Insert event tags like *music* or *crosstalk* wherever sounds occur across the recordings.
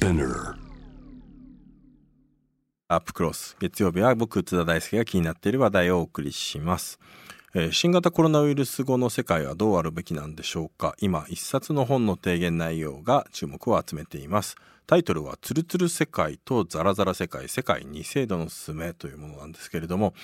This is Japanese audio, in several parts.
Spinner. アップクロス。月曜日は僕津田大輔が気になっている話題をお送りします、えー新型コロナウイルス後の世界はどうあるべきなんでしょうか。今一冊の本の提言内容が注目を集めています。タイトルは「ツルツル世界とザラザラ世界世界二制度のすすめ」というものなんですけれども、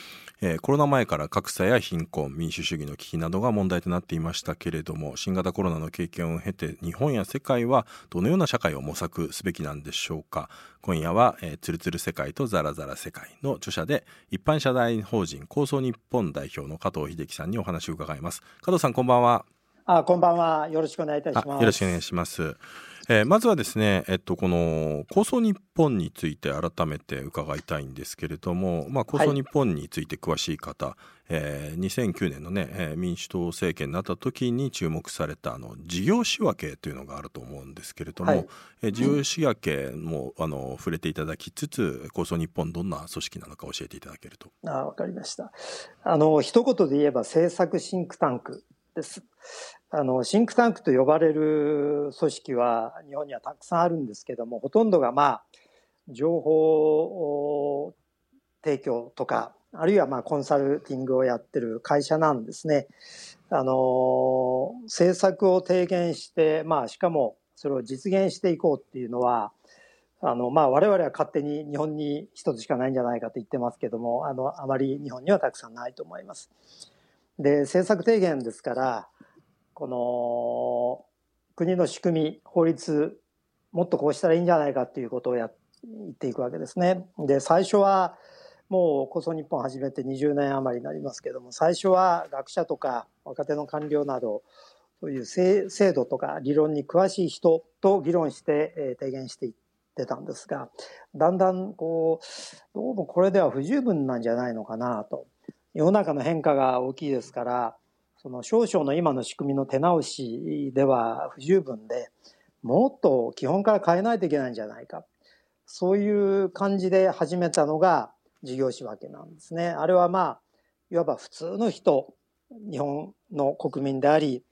えーコロナ前から格差や貧困民主主義の危機などが問題となっていましたけれども新型コロナの経験を経て日本や世界はどのような社会を模索すべきなんでしょうか今夜は、えー、ツルツル世界とザラザラ世界の著者で一般社団法人構想日本代表の加藤秀樹さんにお話を伺います加藤さんこんばんはあ、こんばんは。よろしくお願いいたしあます。よろしくお願いします。えーまずはですね、えっと、この構想日本について改めて伺いたいんですけれども、まあ、構想日本について詳しい方、えー2009年のね、えー民主党政権になった時に注目されたあの事業仕分けというのがあると思うんですけれども、はいえー事業仕分けも、あの触れていただきつつ構想日本どんな組織なのか教えていただけると。あ、わかりました。あの、一言で言えば政策シンクタンクです。あの、シンクタンクと呼ばれる組織は日本にはたくさんあるんですけども、ほとんどがまあ、情報提供とか、あるいはまあコンサルティングをやってる会社なんですね。あの、政策を提言して、まあしかもそれを実現していこうっていうのは、あの、まあ、我々は勝手に日本に一つしかないんじゃないかと言ってますけども、あの、あまり日本にはたくさんないと思います。で、政策提言ですから、この、国の仕組み、法律、もっとこうしたらいいんじゃないかっていうことをや言っていくわけですね。で、最初は、もう構想日本始めて20年余りになりますけども、最初は学者とか若手の官僚など、そういう制度とか理論に詳しい人と議論して、え提言していってたんですが、だんだんこう、どうもこれでは不十分なんじゃないのかなと。世の中の変化が大きいですから、その少々の今の仕組みの手直しでは不十分で、もっと基本から変えないといけないんじゃないか。そういう感じで始めたのが事業仕分けなんですね。あれはまあ、いわば普通の人、日本の国民であり、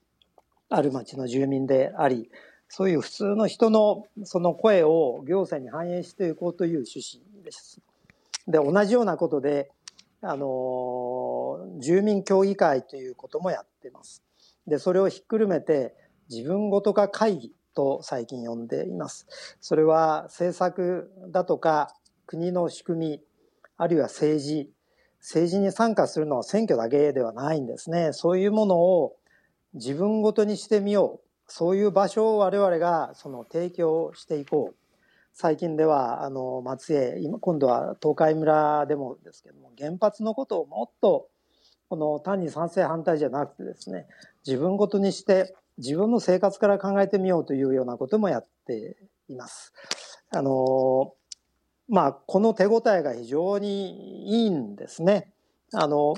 ある町の住民であり、そういう普通の人のその声を行政に反映していこうという趣旨です。で、同じようなことで、あの、住民協議会ということもやってます。で、それをひっくるめて、自分ごと化会議と最近呼んでいます。それは政策だとか国の仕組み、あるいは政治、政治に参加するのは選挙だけではないんですね。そういうものを自分ごとにしてみよう。そういう場所を我々がその提供していこう。最近では、あの、松江、今、今度は東海村でもですけども、原発のことをもっと、この単に賛成反対じゃなくてですね、自分ごとにして、自分の生活から考えてみようというようなこともやっています。あの、まあ、この手応えが非常にいいんですね。あの、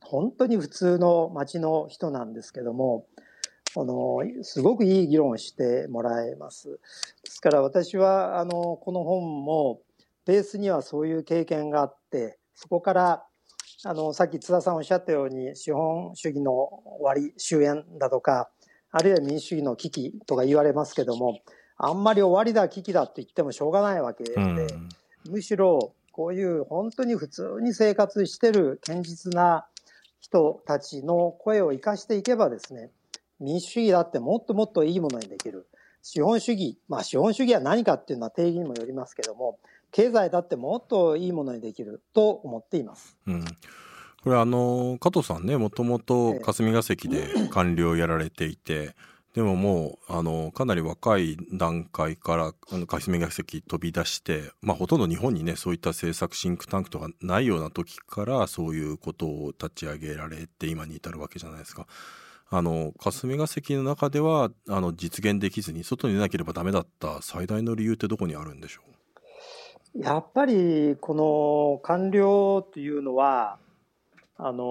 本当に普通の町の人なんですけども、あの、すごくいい議論をしてもらえます。ですから私は、あの、この本も、ベースにはそういう経験があって、そこから、あの、さっき津田さんおっしゃったように、資本主義の終わり、終焉だとか、あるいは民主主義の危機とか言われますけども、あんまり終わりだ、危機だと言ってもしょうがないわけで、うんむしろこういう本当に普通に生活してる堅実な人たちの声を生かしていけばですね、民主主義だってもっともっといいものにできる。資本主義、まあ資本主義は何かっていうのは定義にもよりますけども、経済だってもっといいものにできると思っています。うんこれあの加藤さんねもともとええ霞が関で官僚をやられていてでももうあのかなり若い段階からあの霞が関飛び出して、まあ、ほとんど日本にねそういった政策シンクタンクとかないような時からそういうことを立ち上げられて今に至るわけじゃないですか。あの霞が関の中ではあの実現できずに外に出なければダメだった最大の理由ってどこにあるんでしょやっぱりこの官僚というのは、あの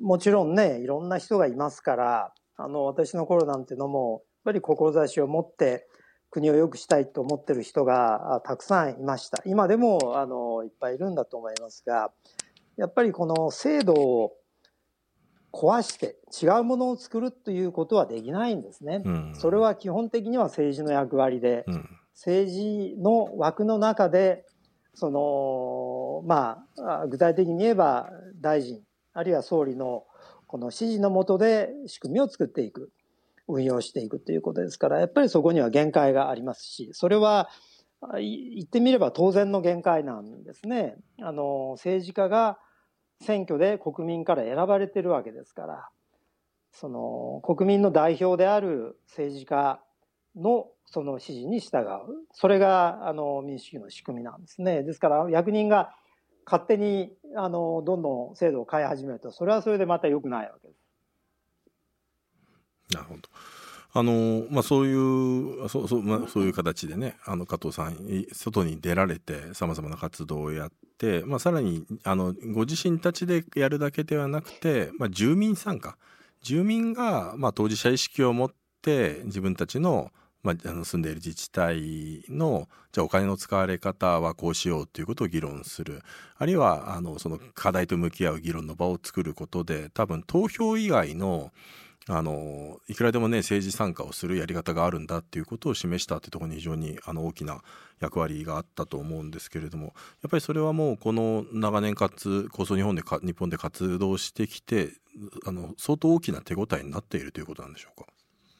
もちろんね、いろんな人がいますから、あの、私の頃なんてのも、やっぱり志を持って国を良くしたいと思ってる人があたくさんいました。今でも、あの、いっぱいいるんだと思いますが、やっぱりこの制度を壊して違うものを作るということはできないんですね。うん、それは基本的には政治の役割で、うん、政治の枠の中で、その、まあ、具体的に言えば大臣、あるいは総理のこの指示のもとで仕組みを作っていく、運用していくということですから、やっぱりそこには限界がありますし、それは言ってみれば当然の限界なんですね。あの、政治家が選挙で国民から選ばれてるわけですから、その国民の代表である政治家のその指示に従う。それがあの民主主義の仕組みなんですね。ですから役人が勝手にあのどんどん制度を変え始めると、それはそれでまた良くないわけです。なるほど。あのまあ、そういうそうそう,、まあ、そういう形でねあの加藤さん外に出られてさまざまな活動をやって、まあ、さらにあのご自身たちでやるだけではなくて、まあ、住民参加住民が、まあ、当事者意識を持って自分たちの,、まあ、あの住んでいる自治体のじゃあお金の使われ方はこうしようということを議論する。あるいはあのその課題と向き合う議論の場を作ることで多分投票以外のあのいくらでもね政治参加をするやり方があるんだっていうことを示したっていうところに非常にあの大きな役割があったと思うんですけれども。やっぱりそれはもうこの長年かつ構想日本でか日本で活動してきてあの相当大きな手応えになっているということなんでしょうか？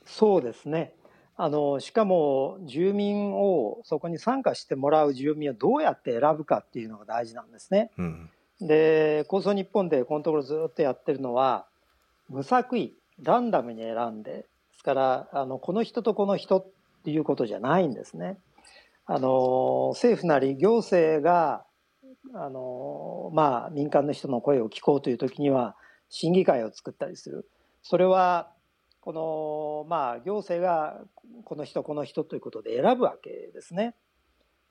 そうですね。あのしかも住民をそこに参加してもらう住民をどうやって選ぶかっていうのが大事なんですね。うん、で構想日本でこのところずっとやってるのは無作為ランダムに選んで、ですから、あの、この人とこの人っていうことじゃないんですね。あの、政府なり行政が、あの、まあ、民間の人の声を聞こうという時には、審議会を作ったりする。それは、この、まあ、行政が、この人、この人ということで選ぶわけですね。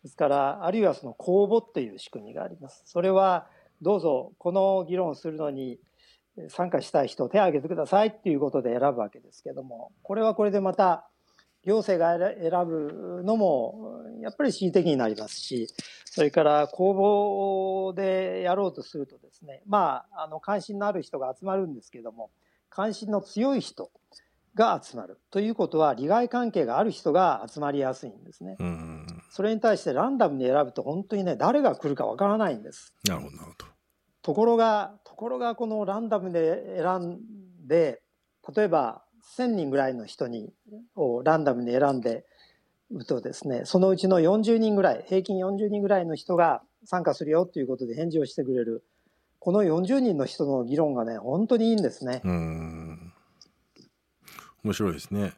ですから、あるいはその公募っていう仕組みがあります。それは、どうぞ、この議論をするのに、参加したい人手を挙げてくださいっていうことで選ぶわけですけどもこれはこれでまた行政が選ぶのもやっぱり恣意的になりますしそれから公募でやろうとするとですねまああの関心のある人が集まるんですけども関心の強い人が集まるということは利害関係がある人が集まりやすいんですね。それに対してランダムに選ぶと本当にね誰が来るかわからないんです。なるほどなるほど。ところが、ところがこのランダムで選んで、例えば1000人ぐらいの人に、をランダムに選んでるとですね、そのうちの40人ぐらい、平均40人ぐらいの人が参加するよということで返事をしてくれる。この40人の人の議論がね、本当にいいんですね。うん。面白いですね。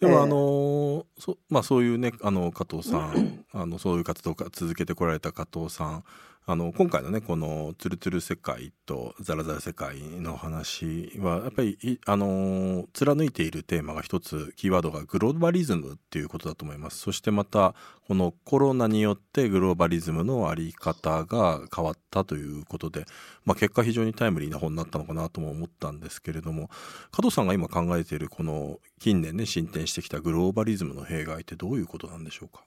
でも、あのそまあ、そういうねあの加藤さん *laughs* あのそういう活動を続けてこられた加藤さんあの今回のねこの「ツルツル世界」と「ザラザラ世界」の話はやっぱりあの貫いているテーマが一つキーワードがグローバリズムっていうことだと思います。そしてまたこのコロナによってグローバリズムのあり方が変わったということで、まあ、結果非常にタイムリーな本になったのかなとも思ったんですけれども加藤さんが今考えているこの近年ね進展してきたグローバリズムの弊害ってどういうことなんでしょうか？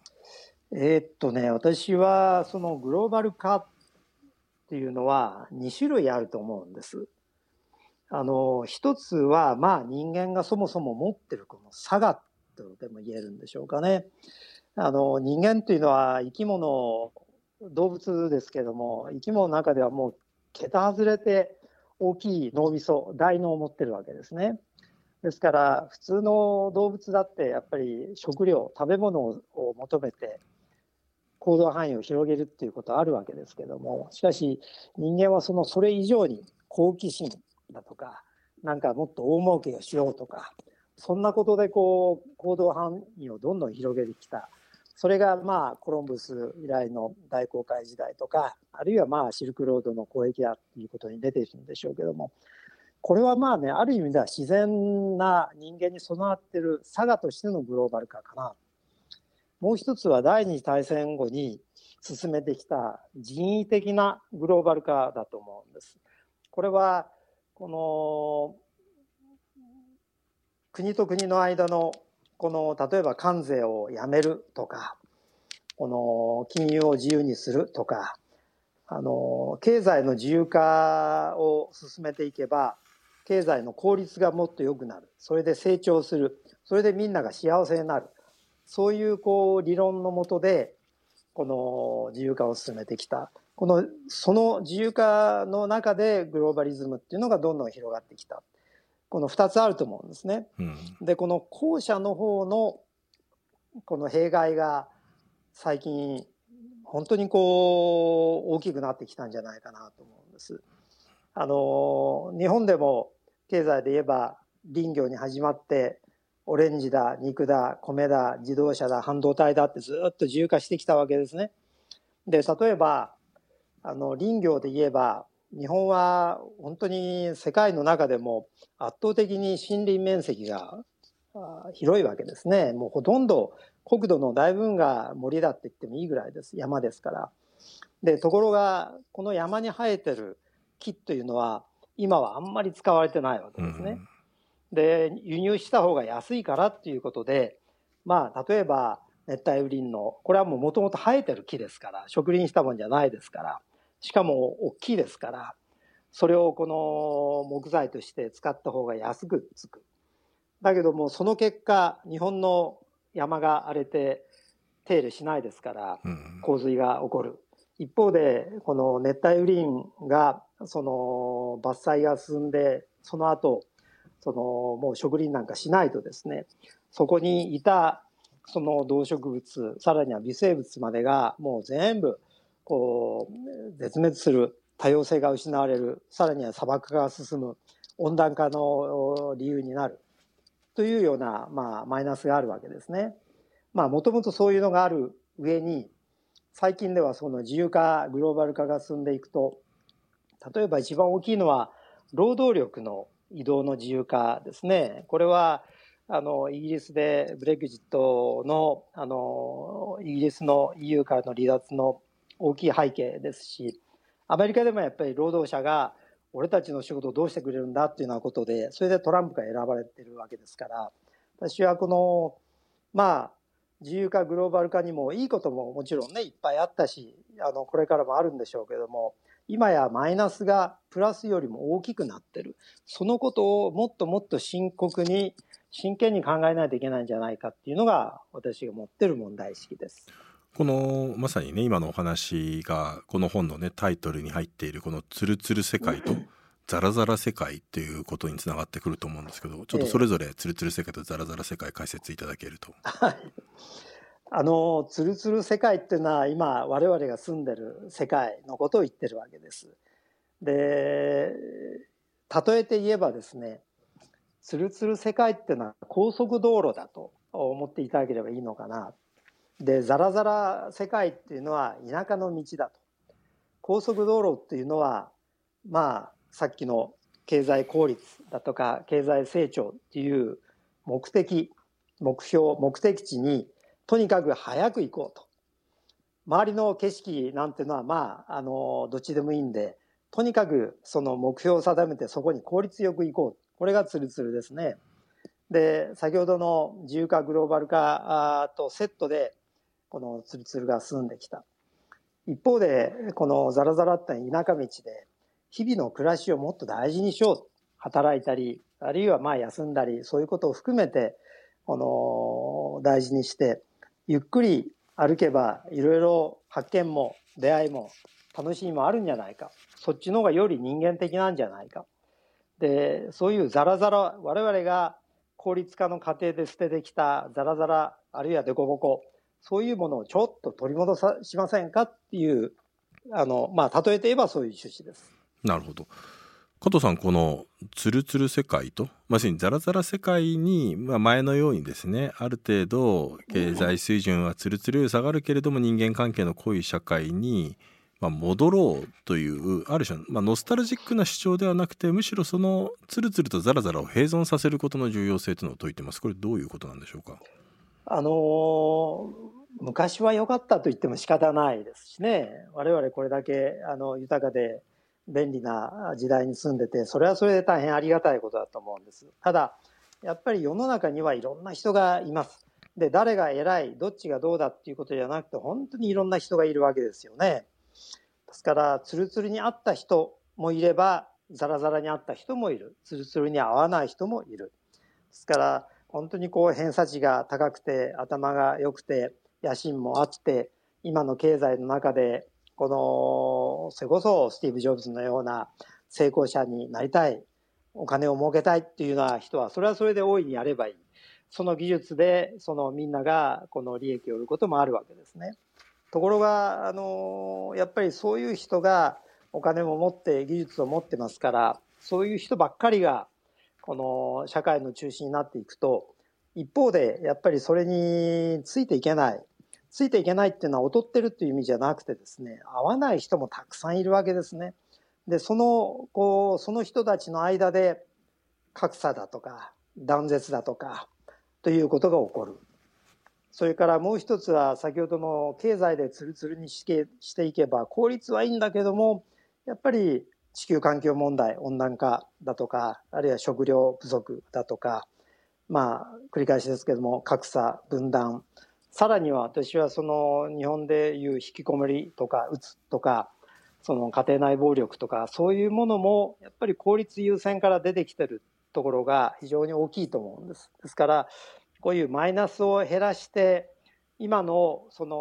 え、っとね、私はそのグローバル化っていうのは2種類あると思うんです。あの、一つは、まあ人間がそもそも持ってるこの差がとでも言えるんでしょうかね。あの、人間っていうのは生き物、動物ですけども、生き物の中ではもう桁外れて大きい脳みそ、大脳を持ってるわけですね。ですから普通の動物だってやっぱり食料食べ物を求めて行動範囲を広げるっていうことはあるわけですけどもしかし人間はそのそれ以上に好奇心だとかなんかもっと大儲けをしようとかそんなことでこう行動範囲をどんどん広げてきた。それがまあコロンブス以来の大航海時代とかあるいはまあシルクロードの交易だっていうことに出てるんでしょうけどもこれはまあねある意味では自然な人間に備わってる佐賀としてのグローバル化かな。もう一つは第二次大戦後に進めてきた人為的なグローバル化だと思うんです。これはこの国と国の間のこの例えば関税をやめるとかこの金融を自由にするとかあの経済の自由化を進めていけば経済の効率がもっと良くなる。それで成長する。それでみんなが幸せになる。そういうこう理論のもとで、この自由化を進めてきた。この、その自由化の中でグローバリズムっていうのがどんどん広がってきた。この二つあると思うんですね。うん、で、この後者の方の、この弊害が最近、本当にこう、大きくなってきたんじゃないかなと思うんです。あの、日本でも経済で言えば林業に始まって、オレンジだ、肉だ、米だ、自動車だ、半導体だってずっと自由化してきたわけですね。で、例えば、あの、林業で言えば、日本は本当に世界の中でも圧倒的に森林面積が広いわけですね。もうほとんど国土の大部分が森だって言ってもいいぐらいです。山ですから。で、ところが、この山に生えてる木というのは、今はあんまり使われてないわけですね。うん、で、輸入した方が安いからっていうことで、まあ、例えば、熱帯雨林の、これはもうもともと生えてる木ですから、植林したもんじゃないですから、しかも大きいですから、それをこの木材として使った方が安くつく。だけども、その結果、日本の山が荒れて手入れしないですから、洪水が起こる。一方で、この熱帯雨林が、その伐採が進んで、その後、そのもう植林なんかしないとですね、そこにいたその動植物、さらには微生物までがもう全部こう、絶滅する、多様性が失われる、さらには砂漠化が進む、温暖化の理由になる、というような、まあ、マイナスがあるわけですね。まあ、もともとそういうのがある上に、最近ではその自由化、グローバル化が進んでいくと、例えば一番大きいのは、労働力の移動の自由化ですね。これは、あの、イギリスでブレグジットの、あの、イギリスの EU からの離脱の大きい背景ですし、アメリカでもやっぱり労働者が俺たちの仕事をどうしてくれるんだっていうようなことで、それでトランプが選ばれてるわけですから、私はこの、まあ、自由化、グローバル化にもいいことももちろんね、いっぱいあったし、あの、これからもあるんでしょうけども、今やマイナスがプラスよりも大きくなってる。そのことをもっともっと深刻に、真剣に考えないといけないんじゃないかっていうのが私が持ってる問題意識です。このまさにね今のお話がこの本のねタイトルに入っているこの「ツルツル世界」と「ザラザラ世界」っていうことにつながってくると思うんですけどちょっとそれぞれツルツル世界とザラザラ世界解説いただけると。はいあのツルツル世界っていうのは今我々が住んでる世界のことを言ってるわけです。で例えて言えばですねツルツル世界っていうのは高速道路だと思っていただければいいのかなでザラザラ世界っていうのは田舎の道だと高速道路っていうのはまあさっきの経済効率だとか経済成長っていう目的目標目的地にとにかく早く行こうと周りの景色なんてのはまああのどっちでもいいんでとにかくその目標を定めてそこに効率よく行こうこれがツルツルですねで先ほどの自由化グローバル化とセットでこのツルツルが進んできた。一方で、このザラザラって田舎道で、日々の暮らしをもっと大事にしよう。働いたり、あるいはまあ休んだり、そういうことを含めて、この、大事にして、ゆっくり歩けば、いろいろ発見も出会いも楽しみもあるんじゃないか。そっちの方がより人間的なんじゃないか。で、そういうザラザラ、我々が効率化の過程で捨ててきたザラザラ、あるいはデコボコ、そういうものをちょっと取り戻さしませんかっていう、あの、まあ、例えて言えばそういう趣旨です。なるほど。加藤さん、このツルツル世界と、まさにザラザラ世界に、まあ、前のようにですね、ある程度経済水準はツルツル下がるけれども人間関係の濃い社会に、まあ、戻ろうという、ある種、まあ、ノスタルジックな主張ではなくて、むしろそのツルツルとザラザラを併存させることの重要性というのを説いてます。これどういうことなんでしょうか？あの昔は良かったと言っても仕方ないですしね我々これだけあの豊かで便利な時代に住んでてそれはそれで大変ありがたいことだと思うんですただやっぱり世の中にはいろんな人がいますで誰が偉いどっちがどうだっていうことじゃなくて本当にいろんな人がいるわけですよねですからツルツルに会った人もいればザラザラにあった人もいる。ツルツルに合わない人もいる。ですから、本当にこう偏差値が高くて、頭が良くて、野心もあって、今の経済の中で、この、それこそスティーブ・ジョブズのような成功者になりたい、お金を儲けたいっていうような人は、それはそれで大いにやればいい。その技術で、そのみんながこの利益を売ることもあるわけですね。ところが、あの、やっぱりそういう人がお金も持って技術を持ってますから、そういう人ばっかりが、この社会の中心になっていくと、一方で、やっぱりそれについていけない。ついていけないっていうのは劣ってるっていう意味じゃなくてですね、合わない人もたくさんいるわけですね。で、その、こう、その人たちの間で格差だとか、断絶だとか、ということが起こる。それからもう一つは先ほどの経済でツルツルにしてしていけば効率はいいんだけどもやっぱり地球環境問題温暖化だとかあるいは食料不足だとかまあ繰り返しですけども格差分断さらには私はその日本でいう引きこもりとかうつとかその家庭内暴力とかそういうものもやっぱり効率優先から出てきてるところが非常に大きいと思うんです。ですから、こういうマイナスを減らして、今のその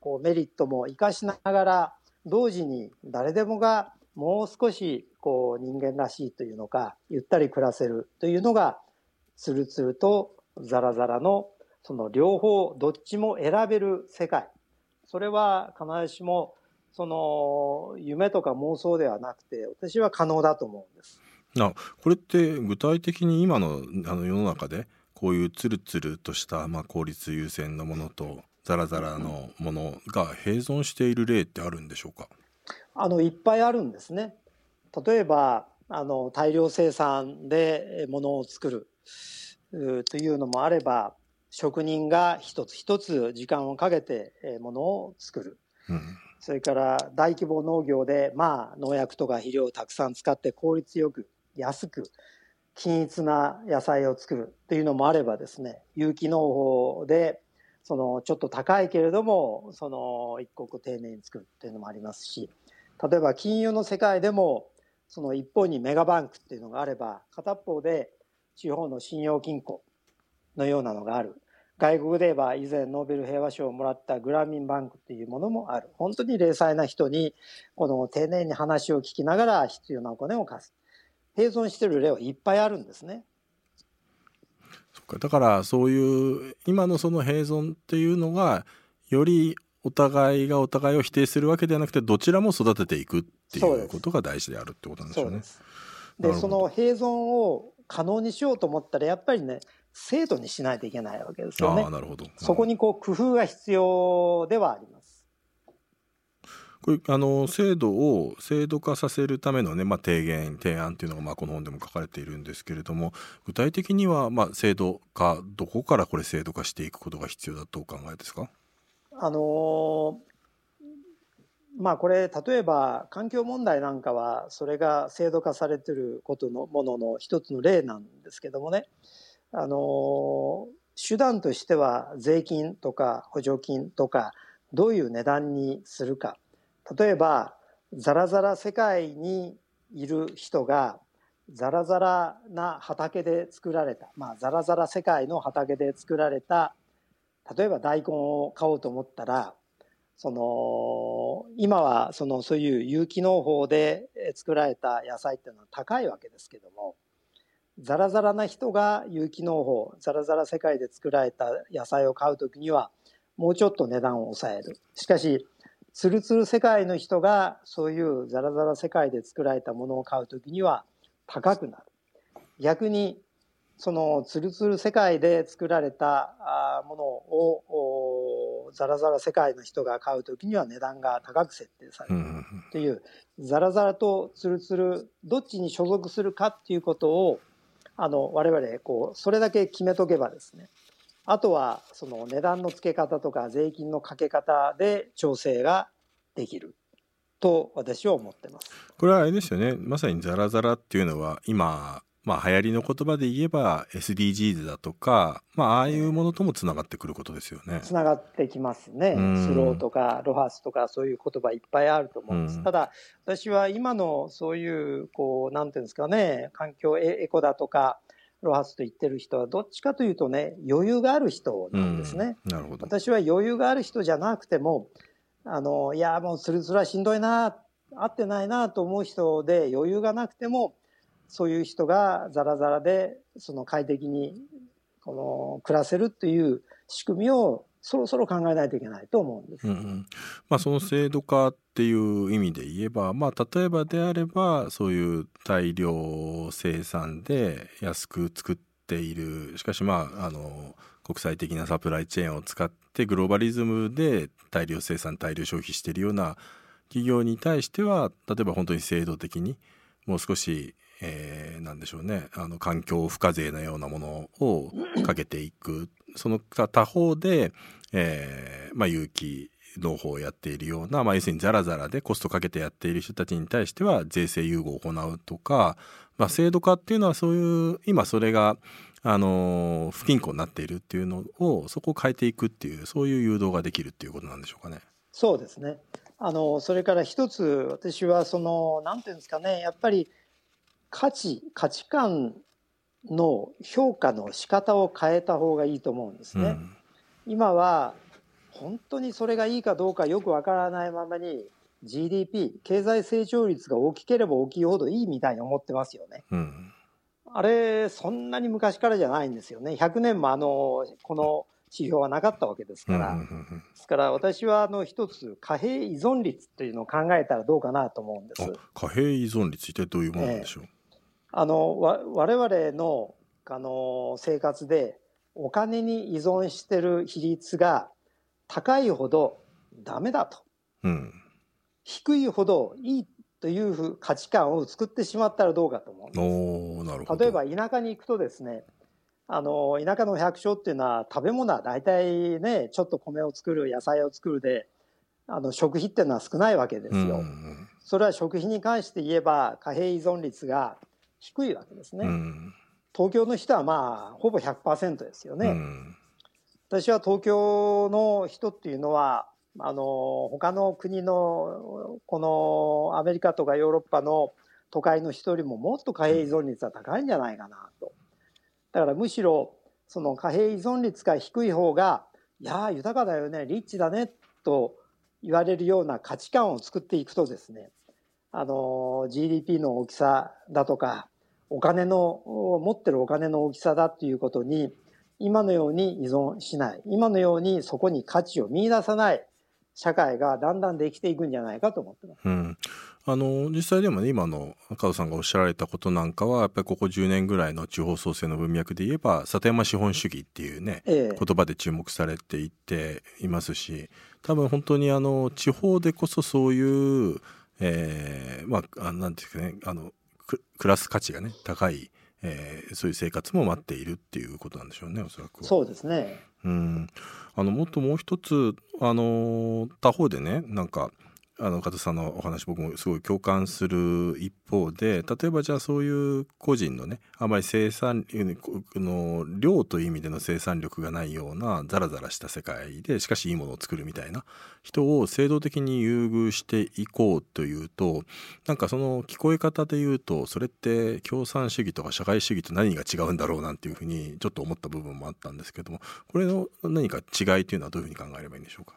こうメリットも生かしながら、同時に誰でもがもう少しこう人間らしいというのか、ゆったり暮らせるというのが、つるつるとザラザラのその両方、どっちも選べる世界。それは必ずしもその夢とか妄想ではなくて、私は可能だと思うんです。あこれって具体的に今のあの世の中でこういうツルツルとした、まあ、効率優先のものとザラザラのものが併存している例ってあるんでしょうか？あのいっぱいあるんですね。例えばあの大量生産で物を作るというのもあれば職人が一つ一つ時間をかけて物を作る。うんそれから大規模農業で、まあ、農薬とか肥料をたくさん使って効率よく安く均一な野菜を作るっていうのもあればですね有機農法でそのちょっと高いけれどもその一刻丁寧に作るっていうのもありますし例えば金融の世界でもその一方にメガバンクっていうのがあれば片方で地方の信用金庫のようなのがある。外国で言えば以前ノーベル平和賞をもらったグラミンバンクっていうものもある。本当に零細な人にこの丁寧に話を聞きながら必要なお金を貸す。併存してる例はいっぱいあるんですね。だからそういう今のその併存っていうのがよりお互いがお互いを否定するわけではなくてどちらも育てていくっていうことが大事であるってことなんですよね。でその併存を可能にしようと思ったらやっぱりね制度にしないといけないわけですよね。なるほどそこにこう工夫が必要ではあります。これあの制度を制度化させるためのね、まあ、提言提案っていうのがまあこの本でも書かれているんですけれども具体的にはまあ制度化どこからこれ制度化していくことが必要だとお考えですか？あのまあこれ例えば環境問題なんかはそれが制度化されてることのものの一つの例なんですけどもねあの手段としては税金とか補助金とかどういう値段にするか。例えばザラザラ世界にいる人がザラザラな畑で作られた、まあ、ザラザラ世界の畑で作られた例えば大根を買おうと思ったらその今はそのそういう有機農法で作られた野菜っていうのは高いわけですけどもザラザラな人が有機農法ザラザラ世界で作られた野菜を買う時にはもうちょっと値段を抑える。しかしツルツル世界の人がそういうザラザラ世界で作られたものを買うときには高くなる。逆にそのツルツル世界で作られたものをザラザラ世界の人が買うときには値段が高く設定される。というザラザラとツルツルどっちに所属するかっていうことをあの我々こうそれだけ決めとけばですねあとはその値段の付け方とか税金のかけ方で調整ができると私は思ってます。これはあれですよねまさにザラザラっていうのは今、まあ流行りの言葉で言えば SDGs だとか、まあああいうものともつながってくることですよね。つながってきますね。スローとかロハスとかそういう言葉いっぱいあると思うんです。ただ私は今のそういうこうなんていうんですかね環境エコだとかロハスと言ってる人はどっちかというとね余裕がある人なんですね。なるほど私は余裕がある人じゃなくてもあのいやもうそれそれはしんどいな合ってないなと思う人で余裕がなくてもそういう人がザラザラでその快適にこの暮らせるっていう仕組みをそろそろ考えないといけないと思うんです。うんうん、まあ、その制度化っていう意味で言えば、まあ、例えばであればそういう大量生産で安く作っているしかしまああの国際的なサプライチェーンを使ってグローバリズムで大量生産大量消費しているような企業に対しては例えば本当に制度的にもう少しえー、なんでしょうね。あの環境不課税なようなものをかけていく。その他方で、えーまあ、有機農法をやっているような、まあ、要するにザラザラでコストかけてやっている人たちに対しては税制優遇を行うとか、まあ、制度化っていうのはそういう今それがあの不均衡になっているっていうのをそこを変えていくっていうそういう誘導ができるっていうことなんでしょうかね。そうですね。あのそれから一つ私はそのなんていうんですかね。やっぱり価値価値観の評価の仕方を変えた方がいいと思うんですね。うん、今は本当にそれがいいかどうかよくわからないままに GDP 経済成長率が大きければ大きいほどいいみたいに思ってますよね。うん、あれそんなに昔からじゃないんですよね。100年もあのこの指標はなかったわけですから。ですから私はあの一つ貨幣依存率というのを考えたらどうかなと思うんです。貨幣依存率ってどういうものなんでしょう、えーあのわ我々のあの生活でお金に依存してる比率が高いほどダメだと、うん、低いほどいいという価値観を作ってしまったらどうかと思うんです。例えば田舎に行くとですねあの田舎の百姓っていうのは食べ物は大体ねちょっと米を作る野菜を作るであの食費っていうのは少ないわけですよ。うん、それは食費に関して言えば貨幣依存率が低いわけですね。うん、東京の人はまあほぼ100%ですよね。うん、私は東京の人っていうのはあの他の国のこのアメリカとかヨーロッパの都会の人よりももっと貨幣依存率は高いんじゃないかなと。だからむしろその貨幣依存率が低い方がいや豊かだよねリッチだねと言われるような価値観を作っていくとですねあの GDP の大きさだとかお金の持ってるお金の大きさだっていうことに今のように依存しない。今のようにそこに価値を見出さない。社会がだんだんできていくんじゃないかと思ってます。うん、あの実際でもね今の加藤さんがおっしゃられたことなんかはやっぱりここ10年ぐらいの地方創生の文脈で言えば里山資本主義っていうね、ええ、言葉で注目されていっていますし多分本当にあの地方でこそそういう、えー、まあなんていうかねあの暮らす価値がね高い、えー、そういう生活も待っているっていうことなんでしょうねおそらくそうですね。うん。あのもっともう一つあの他方でねなんかあの加藤さんのお話僕もすごい共感する一方で例えばじゃあそういう個人のねあまり生産の量という意味での生産力がないようなザラザラした世界でしかしいいものを作るみたいな人を制度的に優遇していこうというとなんかその聞こえ方で言うとそれって共産主義とか社会主義と何が違うんだろうなんていうふうにちょっと思った部分もあったんですけどもこれの何か違いというのはどういうふうに考えればいいんでしょうか？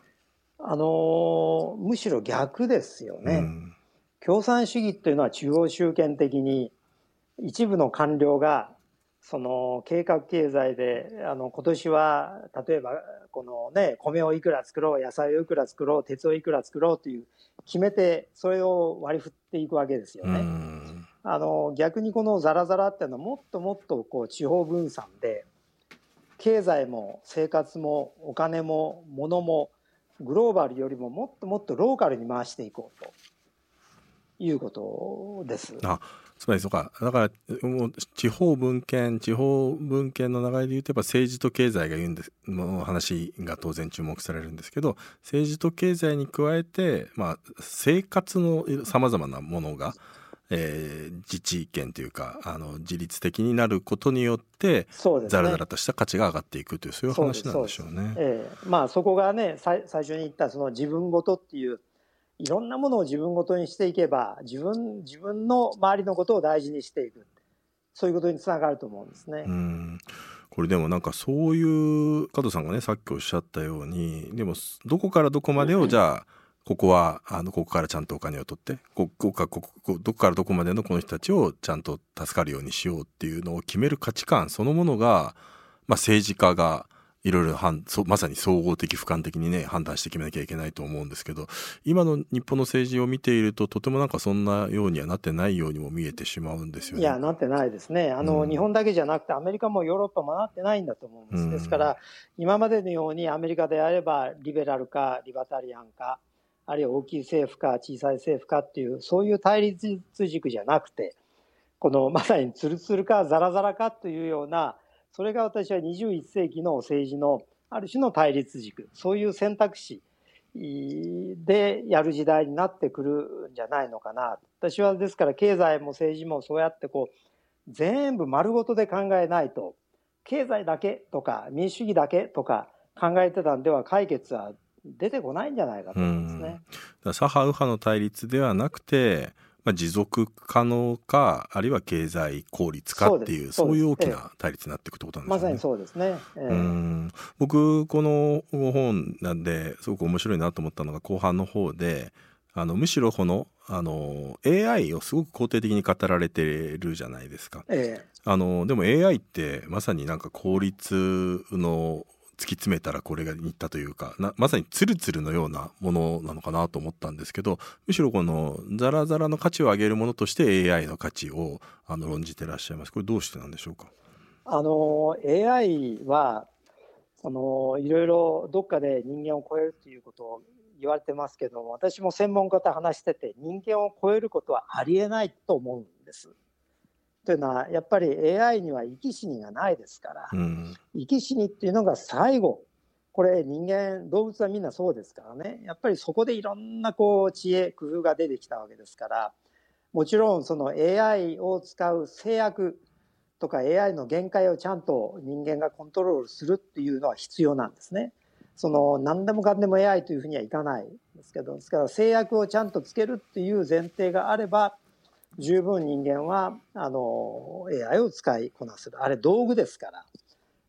あのむしろ逆ですよね、うん、共産主義っていうのは中央集権的に一部の官僚がその計画経済であの今年は例えばこのね米をいくら作ろう野菜をいくら作ろう鉄をいくら作ろうという決めてそれを割り振っていくわけですよね。うん、あの逆にこのザラザラっていうのはもっともっとこう地方分散で経済も生活もお金も物もグローバルよりももっともっとローカルに回していこうということです。あつまりそうかだからもう地方分権地方分権の流れで言うとやっぱ政治と経済が言うんですの話が当然注目されるんですけど政治と経済に加えて、まあ、生活のさまざまなものがえー、自治権というかあの自律的になることによってざらざらとした価値が上がっていくというそういう話なんでしょうね。ええ、まあそこがね最最初に言ったその自分ごとっていういろんなものを自分ごとにしていけば自分自分の周りのことを大事にしていく。そういうことにつながると思うんですね。うん。これでもなんかそういう加藤さんがねさっきおっしゃったようにでもどこからどこまでをじゃあここはあのここからちゃんとお金を取ってここかここどこからどこまでのこの人たちをちゃんと助かるようにしようっていうのを決める価値観そのものが、まあ、政治家がいろいろまさに総合的俯瞰的にね判断して決めなきゃいけないと思うんですけど今の日本の政治を見ているととてもなんかそんなようにはなってないようにも見えてしまうんですよね。いやなってないですねあの、うん、日本だけじゃなくてアメリカもヨーロッパもなってないんだと思うんです。うん、ですから今までのようにアメリカであればリベラルかリバタリアンかあるいは大きい政府か小さい政府かっていうそういう対立軸じゃなくてこの *laughs* まさにツルツルかザラザラかというようなそれが私は21世紀の政治のある種の対立軸そういう選択肢でやる時代になってくるんじゃないのかな。私はですから経済も政治もそうやってこう全部丸ごとで考えないと経済だけとか民主主義だけとか考えてたんでは解決は出てこないんじゃないかと思いますね。左派右派の対立ではなくて、まあ、持続可能かあるいは経済効率かっていうそういう大きな対立になっていくってことなんですね。まさにそうですね。えー、うん僕この本なんですごく面白いなと思ったのが後半の方であのむしろこのあの AI をすごく肯定的に語られてるじゃないですか。えー、あのでも AI ってまさになんか効率の突き詰めたらこれが似たというかまさにツルツルのようなものなのかなと思ったんですけどむしろこのザラザラの価値を上げるものとして AI の価値をあの論じてらっしゃいますこれどうしてなんでしょうか？あの AI はそのいろいろどっかで人間を超えるということを言われてますけど私も専門家と話してて人間を超えることはありえないと思うんです。というのはやっぱり AI には生き死にがないですから、うん、生き死にっていうのが最後。これ人間動物はみんなそうですからね。やっぱりそこでいろんなこう知恵工夫が出てきたわけですからもちろんその AI を使う制約とか AI の限界をちゃんと人間がコントロールするっていうのは必要なんですね。その何でもかんでも AI というふうにはいかないんですけどですから制約をちゃんとつけるっていう前提があれば十分人間はあの AI を使いこなせるあれ道具ですから。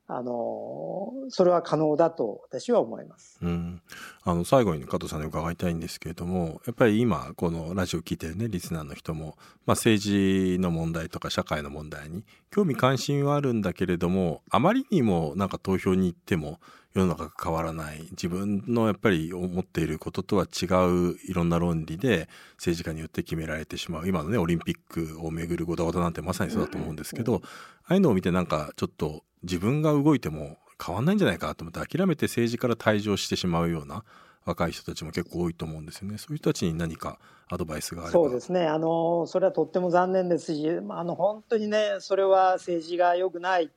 あのそれは可能だと私は思います、うん、あの最後に加藤さんに伺いたいんですけれどもやっぱり今このラジオを聞いてるねリスナーの人も、まあ、政治の問題とか社会の問題に興味関心はあるんだけれどもあまりにもなんか投票に行っても世の中が変わらない自分のやっぱり思っていることとは違ういろんな論理で政治家によって決められてしまう今のねオリンピックをめぐるごたごたなんてまさにそうだと思うんですけど、ああいうのを見てなんかちょっと自分が動いても変わんないんじゃないかと思って諦めて政治から退場してしまうような若い人たちも結構多いと思うんですよね。そういう人たちに何かアドバイスがあれば。そうですね。あのそれはとっても残念ですし、あの本当にねそれは政治が良くない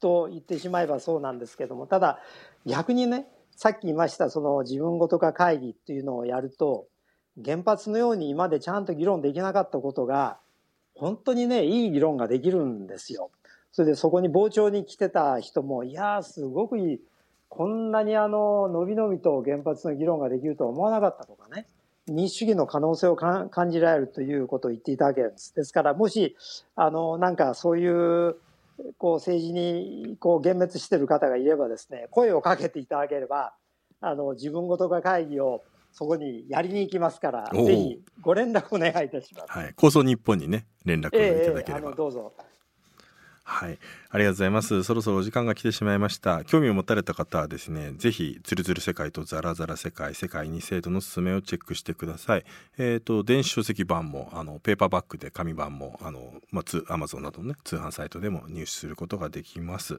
と言ってしまえばそうなんですけども、ただ逆にね、さっき言いましたその自分ごと化会議っていうのをやると、原発のように今までちゃんと議論できなかったことが、本当にね、いい議論ができるんですよ。それでそこに傍聴に来てた人も、いやー、すごくいい。こんなにあの、のびのびと原発の議論ができるとは思わなかったとかね。民主主義の可能性を感じられるということを言っていただけるんです。ですから、もし、あの、なんかそういうこう政治にこう幻滅している方がいればですね声をかけていただければあの自分ごとが会議をそこにやりに行きますからぜひご連絡お願いいたします。はい、構想日本にね連絡をいただければ、えー、あのどうぞはい、ありがとうございます。そろそろお時間が来てしまいました。興味を持たれた方はですね、ぜひ、つるつる世界とザラザラ世界、世界に制度のすすめをチェックしてください。えっ、ー、と、電子書籍版も、あの、ペーパーバッグで紙版も、あの、まあ、ツ、アマゾンなどのね、通販サイトでも入手することができます。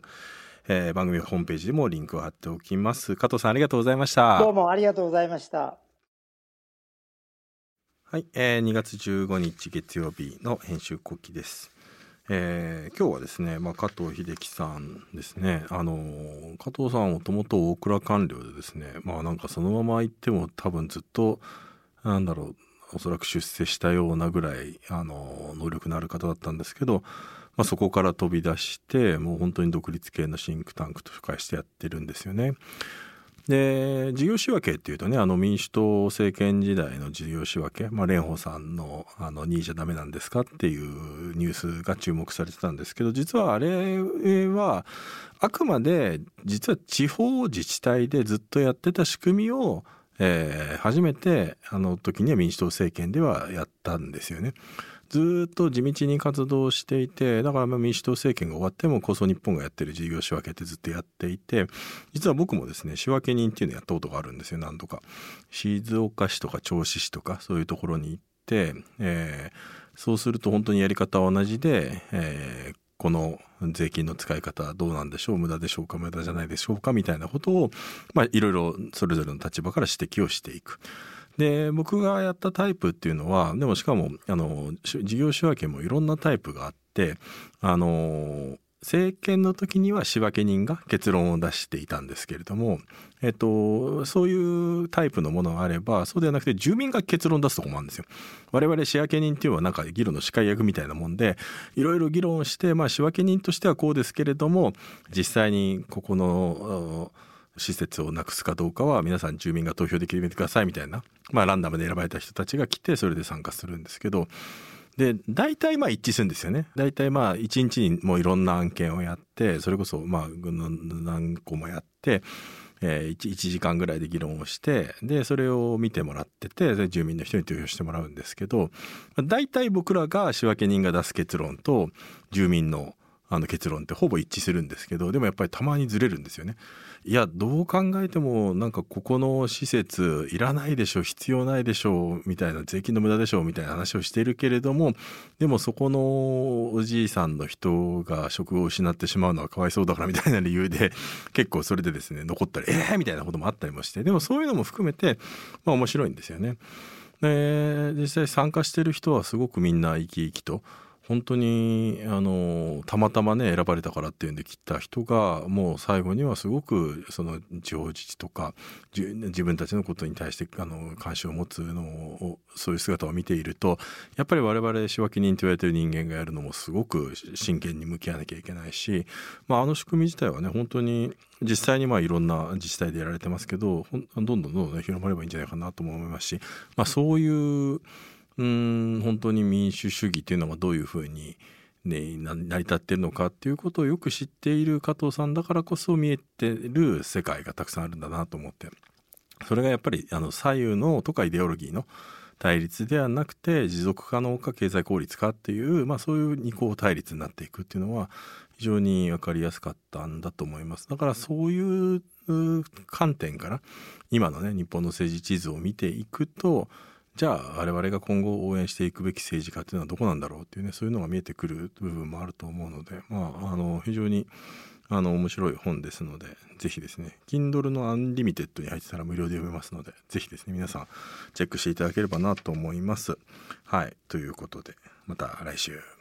えー、番組ホームページでもリンクを貼っておきます。加藤さん、ありがとうございました。どうもありがとうございました。はい、えー、2月15日月曜日の編集後期です。えー、今日はですね、まあ、加藤秀樹さんですねあの加藤さんもともと大蔵官僚でですねまあなんかそのまま行っても多分ずっとなんだろうおそらく出世したようなぐらいあの能力のある方だったんですけど、まあ、そこから飛び出してもう本当に独立系のシンクタンクと介してやってるんですよね。で事業仕分けっていうとねあの民主党政権時代の事業仕分け、まあ、蓮舫さんのあの2位じゃダメなんですかっていうニュースが注目されてたんですけど実はあれはあくまで実は地方自治体でずっとやってた仕組みをえー、初めてあの時には民主党政権ではやったんですよね。ずっと地道に活動していてだから民主党政権が終わっても構想日本がやってる事業仕分けってずっとやっていて実は僕もですね仕分け人っていうのをやったことがあるんですよ何度か。静岡市とか銚子市とかそういうところに行って、えー、そうすると本当にやり方は同じで、えー、この税金の使い方はどうなんでしょう無駄でしょうか無駄じゃないでしょうかみたいなことを、まあ、いろいろそれぞれの立場から指摘をしていく。で僕がやったタイプっていうのはでもしかもあの事業仕分けもいろんなタイプがあってあの政権の時には仕分け人が結論を出していたんですけれども、えっと、そういうタイプのものがあればそうではなくて住民が結論出すとこもあるんですよ。我々仕分け人っていうのはなんか議論の司会役みたいなもんでいろいろ議論して、まあ、仕分け人としてはこうですけれども実際にここの施設をなくすかどうかは皆さん住民が投票で決めてくださいみたいな、まあ、ランダムで選ばれた人たちが来てそれで参加するんですけどで大体まあ一致するんですよね大体まあ一日にもういろんな案件をやってそれこそまあ何個もやって、えー、1, 1時間ぐらいで議論をしてでそれを見てもらってて住民の人に投票してもらうんですけど大体僕らが仕分け人が出す結論と住民のあの結論ってほぼ一致するんですけどでもやっぱりたまにずれるんですよね。いやどう考えてもなんかここの施設いらないでしょ必要ないでしょうみたいな税金の無駄でしょうみたいな話をしてるけれどもでもそこのおじいさんの人が職を失ってしまうのはかわいそうだからみたいな理由で結構それでですね残ったりええー、みたいなこともあったりもしてでもそういうのも含めてまあ面白いんですよね。で実際参加してる人はすごくみんな生き生きと本当にあのたまたまね選ばれたからっていうんで切った人がもう最後にはすごくその地方自治とか自分たちのことに対してあの関心を持つのをそういう姿を見ているとやっぱり我々仕分け人と言われてる人間がやるのもすごく真剣に向き合わなきゃいけないし、まあ、あの仕組み自体はね本当に実際にまあいろんな自治体でやられてますけどどんどんどんどん、ね、広まればいいんじゃないかなとも思いますし、まあ、そういううん本当に民主主義というのがどういうふうに、ね、成り立っているのかっていうことをよく知っている加藤さんだからこそ見えてる世界がたくさんあるんだなと思って。それがやっぱりあの左右のとかイデオロギーの対立ではなくて持続可能か経済効率かっていう、まあ、そういう二項対立になっていくっていうのは非常に分かりやすかったんだと思います。だからそういう観点から今のね日本の政治地図を見ていくとじゃあ我々が今後応援していくべき政治家っていうのはどこなんだろうっていうねそういうのが見えてくる部分もあると思うのでまああの非常にあの面白い本ですのでぜひですね Kindle のアンリミテッドに入ってたら無料で読めますのでぜひですね皆さんチェックしていただければなと思います。はいということでまた来週。